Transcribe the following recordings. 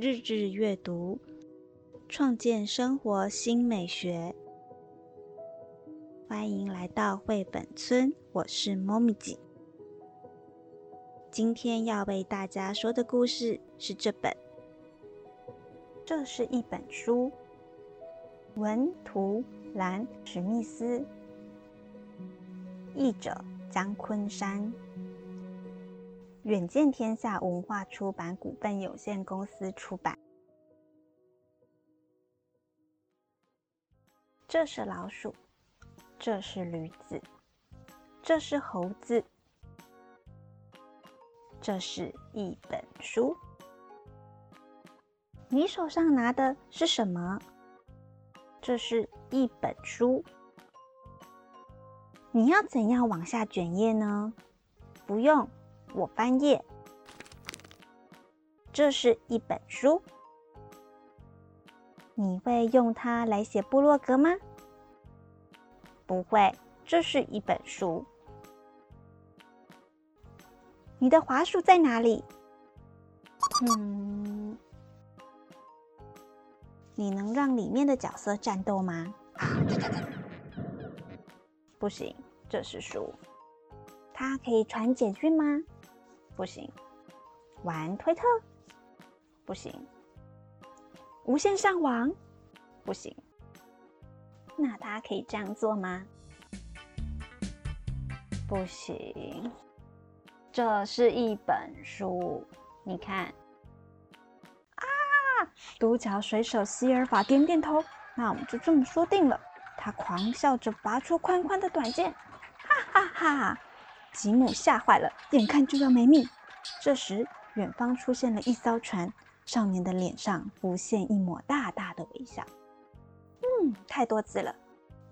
日日阅读，创建生活新美学。欢迎来到绘本村，我是猫咪姐。今天要为大家说的故事是这本。这是一本书，文图兰史密斯，译者张昆山。远见天下文化出版股份有限公司出版。这是老鼠，这是驴子，这是猴子，这是一本书。你手上拿的是什么？这是一本书。你要怎样往下卷页呢？不用。我翻页，这是一本书。你会用它来写部落格吗？不会，这是一本书。你的滑鼠在哪里？嗯，你能让里面的角色战斗吗？不行，这是书。它可以传简讯吗？不行，玩推特不行，无线上网不行。那他可以这样做吗？不行。这是一本书，你看。啊！独角水手希尔法点点头。那我们就这么说定了。他狂笑着拔出宽宽的短剑，哈哈哈！吉姆吓坏了，眼看就要没命。这时，远方出现了一艘船，少年的脸上浮现一抹大大的微笑。嗯，太多字了，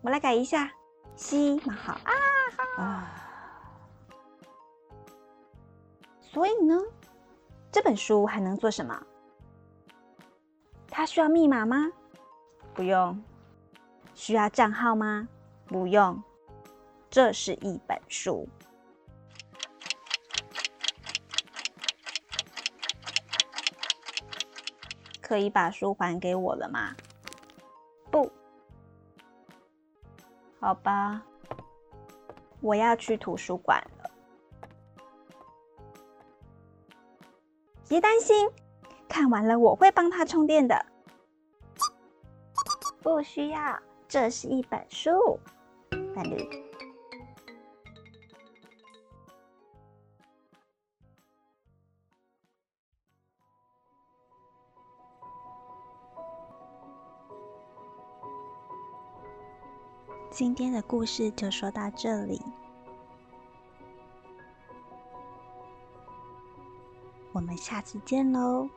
我来改一下。西蛮好啊啊！所以呢，这本书还能做什么？它需要密码吗？不用。需要账号吗？不用。这是一本书。可以把书还给我了吗？不，好吧，我要去图书馆了。别担心，看完了我会帮他充电的。不需要，这是一本书。伴侣。今天的故事就说到这里，我们下次见喽。